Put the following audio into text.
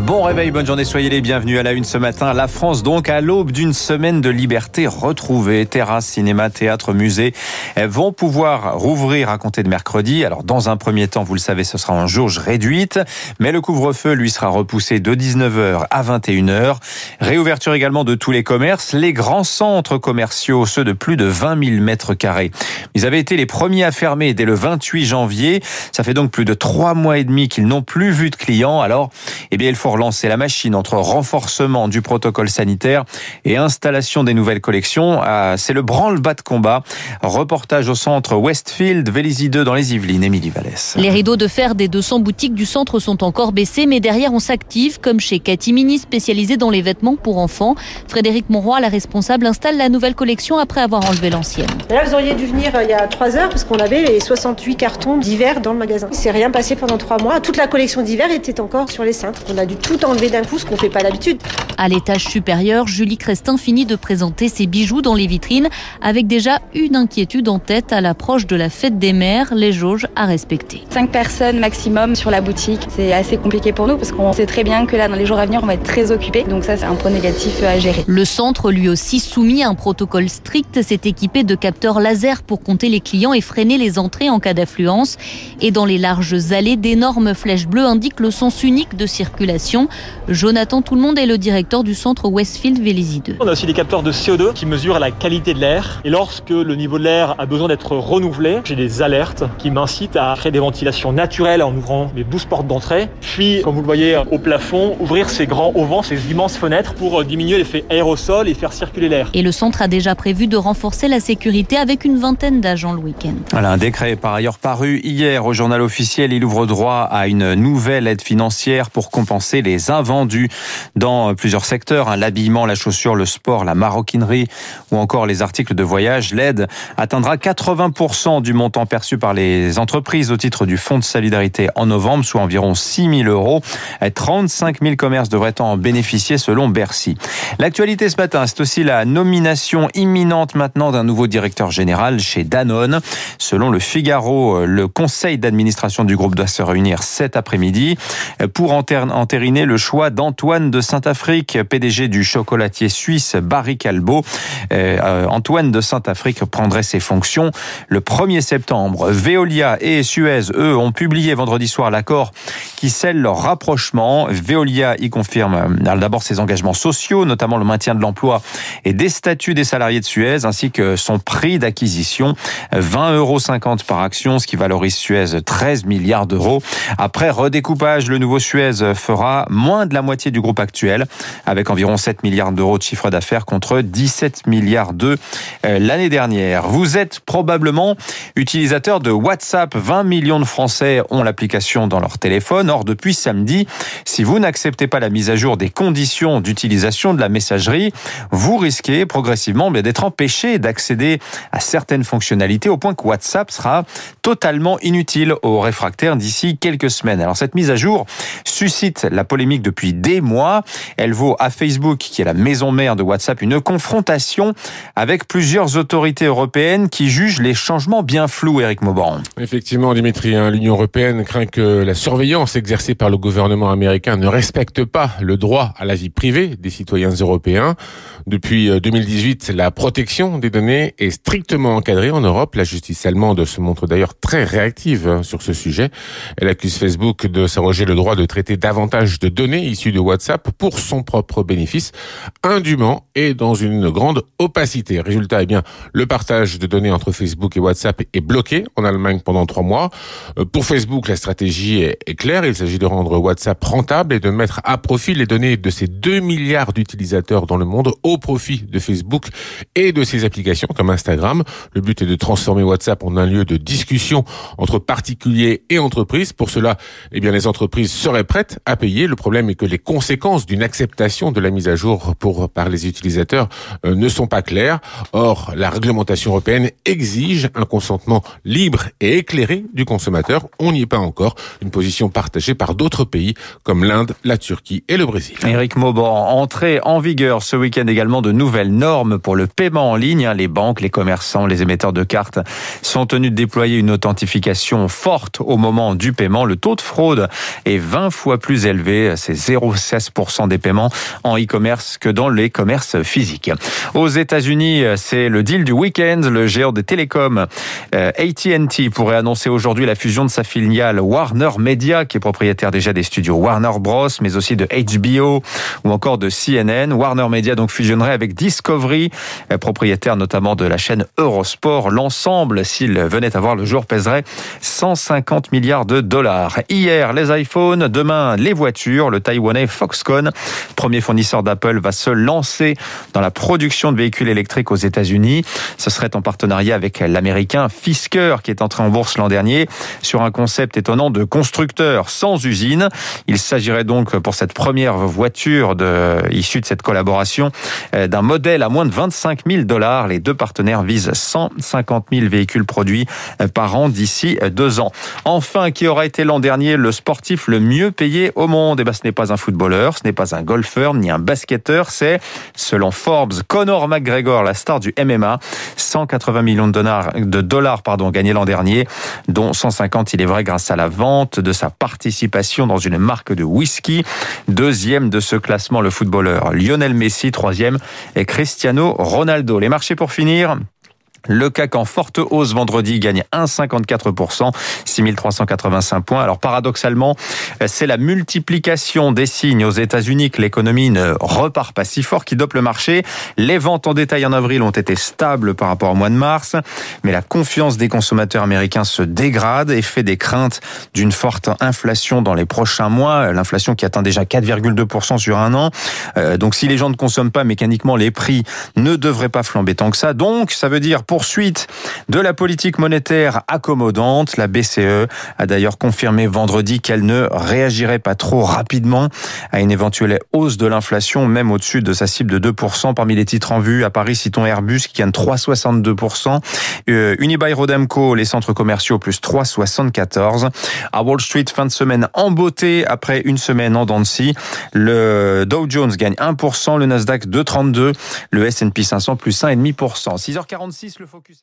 Bon réveil, bonne journée, soyez les bienvenus à la une ce matin. La France donc à l'aube d'une semaine de liberté retrouvée. Terrasse, cinéma, théâtre, musée vont pouvoir rouvrir à compter de mercredi. Alors dans un premier temps, vous le savez, ce sera en jauge réduite, mais le couvre-feu lui sera repoussé de 19h à 21h. Réouverture également de tous les commerces, les grands centres commerciaux, ceux de plus de 20 000 mètres carrés. Ils avaient été les premiers à fermer dès le 28 janvier. Ça fait donc plus de trois mois et demi qu'ils n'ont plus vu de clients. Alors, eh bien, il faut relancer la machine entre renforcement du protocole sanitaire et installation des nouvelles collections. Ah, c'est le branle-bas de combat. Reportage au centre Westfield, Vélizy 2 dans les Yvelines, Émilie Vallès. Les rideaux de fer des 200 boutiques du centre sont encore baissés, mais derrière on s'active, comme chez Catimini, spécialisé dans les vêtements pour enfants. Frédéric Monroy, la responsable, installe la nouvelle collection après avoir enlevé l'ancienne. Là, vous auriez dû venir euh, il y a 3 heures parce qu'on avait les 68 cartons d'hiver dans le magasin. Il s'est rien passé pendant 3 mois. Toute la collection d'hiver était encore sur les cintres. On a dû tout enlever d'un coup, ce qu'on fait pas d'habitude. À l'étage supérieur, Julie Crestin finit de présenter ses bijoux dans les vitrines avec déjà une inquiétude en tête à l'approche de la fête des mères, les jauges à respecter. 5 personnes maximum sur la boutique. C'est assez compliqué pour nous parce qu'on sait très bien que là, dans les jours à venir, on va être très occupé. Donc ça, c'est un point négatif à gérer. Le centre, lui aussi soumis à un protocole strict, s'est équipé de capteurs laser pour compter les clients et freiner les entrées en cas d'affluence. Et dans les larges allées, d'énormes flèches bleues indiquent le sens unique de circulation. Jonathan Tout le monde est le directeur du centre Westfield Vélizy 2. On a aussi des capteurs de CO2 qui mesurent la qualité de l'air. Et lorsque le niveau de l'air a besoin d'être renouvelé, j'ai des alertes qui m'incitent à créer des ventilations naturelles en ouvrant les 12 portes d'entrée. Puis, comme vous le voyez au plafond, ouvrir ces grands auvents, ces immenses fenêtres pour diminuer l'effet aérosol et faire circuler l'air. Et le centre a déjà prévu de renforcer la sécurité avec une vingtaine d'agents le week-end. Voilà, un décret par ailleurs paru hier au journal officiel. Il ouvre droit à une nouvelle aide financière pour compenser les invendus dans plusieurs secteurs. hein, L'habillement, la chaussure, le sport, la maroquinerie ou encore les articles de voyage. L'aide atteindra 80% du montant perçu par les entreprises au titre du Fonds de solidarité en novembre, soit environ 6 000 euros. 35 000 commerces devraient en bénéficier selon Bercy. L'actualité ce matin, c'est aussi la nomination imminente maintenant d'un nouveau directeur général chez Danone. Selon le Figaro, le conseil d'administration du groupe doit se réunir cet après-midi pour enter- entériner le choix d'Antoine de Saint-Afrique, PDG du chocolatier suisse Barry Calbo. Euh, euh, Antoine de Saint-Afrique prendrait ses fonctions le 1er septembre. Veolia et Suez, eux, ont publié vendredi soir l'accord qui scelle leur rapprochement. Veolia y confirme euh, d'abord ses engagements sociaux, notamment le maintien de l'emploi et des statuts des salariés de Suez, ainsi que son prix d'acquisition, 20,50 euros par action, ce qui valorise Suez 13 milliards d'euros. Après redécoupage, le nouveau Suez fera moins de la moitié du groupe actuel, avec environ 7 milliards d'euros de chiffre d'affaires contre 17 milliards d'euros l'année dernière. Vous êtes probablement utilisateur de WhatsApp. 20 millions de Français ont l'application dans leur téléphone. Depuis samedi, si vous n'acceptez pas la mise à jour des conditions d'utilisation de la messagerie, vous risquez progressivement d'être empêché d'accéder à certaines fonctionnalités au point que WhatsApp sera totalement inutile aux réfractaires d'ici quelques semaines. Alors cette mise à jour suscite la polémique depuis des mois. Elle vaut à Facebook, qui est la maison mère de WhatsApp, une confrontation avec plusieurs autorités européennes qui jugent les changements bien flous, Eric Mauban. Effectivement, Dimitri, hein, l'Union européenne craint que la surveillance exercée par le gouvernement américain ne respecte pas le droit à la vie privée des citoyens européens. Depuis euh, 2018, la protection des données est strictement encadrée en Europe. La justice allemande se montre d'ailleurs très réactive hein, sur ce sujet. Elle accuse Facebook de s'arroger le droit de traiter davantage de données issues de WhatsApp pour son propre bénéfice, indûment et dans une grande opacité. Résultat, eh bien, le partage de données entre Facebook et WhatsApp est bloqué en Allemagne pendant trois mois. Euh, Pour Facebook, la stratégie est, est Il s'agit de rendre WhatsApp rentable et de mettre à profit les données de ces 2 milliards d'utilisateurs dans le monde au profit de Facebook et de ses applications comme Instagram. Le but est de transformer WhatsApp en un lieu de discussion entre particuliers et entreprises. Pour cela, eh bien, les entreprises seraient prêtes à payer. Le problème est que les conséquences d'une acceptation de la mise à jour pour, par les utilisateurs euh, ne sont pas claires. Or, la réglementation européenne exige un consentement libre et éclairé du consommateur. On n'y est pas encore. Une position partagée par d'autres pays comme l'Inde, la Turquie et le Brésil. Éric Mauban, entrée en vigueur ce week-end également de nouvelles normes pour le paiement en ligne. Les banques, les commerçants, les émetteurs de cartes sont tenus de déployer une authentification forte au moment du paiement. Le taux de fraude est 20 fois plus élevé. C'est 0,16% des paiements en e-commerce que dans les commerces physiques. Aux États-Unis, c'est le deal du week-end. Le géant des télécoms euh, AT&T pourrait annoncer aujourd'hui la fusion de sa filiale Warner Media, qui est propriétaire déjà des studios Warner Bros, mais aussi de HBO ou encore de CNN. Warner Media donc fusionnerait avec Discovery, euh, propriétaire notamment de la chaîne Eurosport. L'ensemble, s'il venait à voir le jour, pèserait 150 milliards de dollars. Hier, les iPhones, demain, les voitures. Le Taïwanais Foxconn, premier fournisseur d'Apple, va se lancer dans la production de véhicules électriques aux États-Unis. Ce serait en partenariat avec l'américain Fisker, qui est entré en bourse l'an dernier sur un concept étonnant de constructeur sans usine. Il s'agirait donc pour cette première voiture de, issue de cette collaboration euh, d'un modèle à moins de 25 000 dollars. Les deux partenaires visent 150 000 véhicules produits euh, par an d'ici euh, deux ans. Enfin, qui aura été l'an dernier le sportif le mieux payé au monde? Eh ben, ce n'est pas un footballeur, ce n'est pas un golfeur ni un basketteur, c'est, selon Forbes, Conor McGregor, la star du MMA, 180 millions de dollars, de dollars pardon, gagnés l'an dernier, dont 150, il est vrai, grâce à la vente de sa participation dans une marque de whisky. Deuxième de ce classement, le footballeur Lionel Messi. Troisième et Cristiano Ronaldo. Les marchés pour finir. Le CAC en forte hausse vendredi gagne 1,54%, 6385 points. Alors paradoxalement, c'est la multiplication des signes aux États-Unis que l'économie ne repart pas si fort qui dope le marché. Les ventes en détail en avril ont été stables par rapport au mois de mars, mais la confiance des consommateurs américains se dégrade et fait des craintes d'une forte inflation dans les prochains mois. L'inflation qui atteint déjà 4,2% sur un an. Euh, donc si les gens ne consomment pas mécaniquement, les prix ne devraient pas flamber tant que ça. Donc ça veut dire poursuite de la politique monétaire accommodante. La BCE a d'ailleurs confirmé vendredi qu'elle ne réagirait pas trop rapidement à une éventuelle hausse de l'inflation, même au-dessus de sa cible de 2%. Parmi les titres en vue, à Paris, citons Airbus qui gagne 3,62%. Euh, Unibail Rodamco, les centres commerciaux, plus 3,74%. À Wall Street, fin de semaine en beauté après une semaine en dents Le Dow Jones gagne 1%, le Nasdaq 2,32%, le S&P 500 plus 1,5%. 6h46, le focus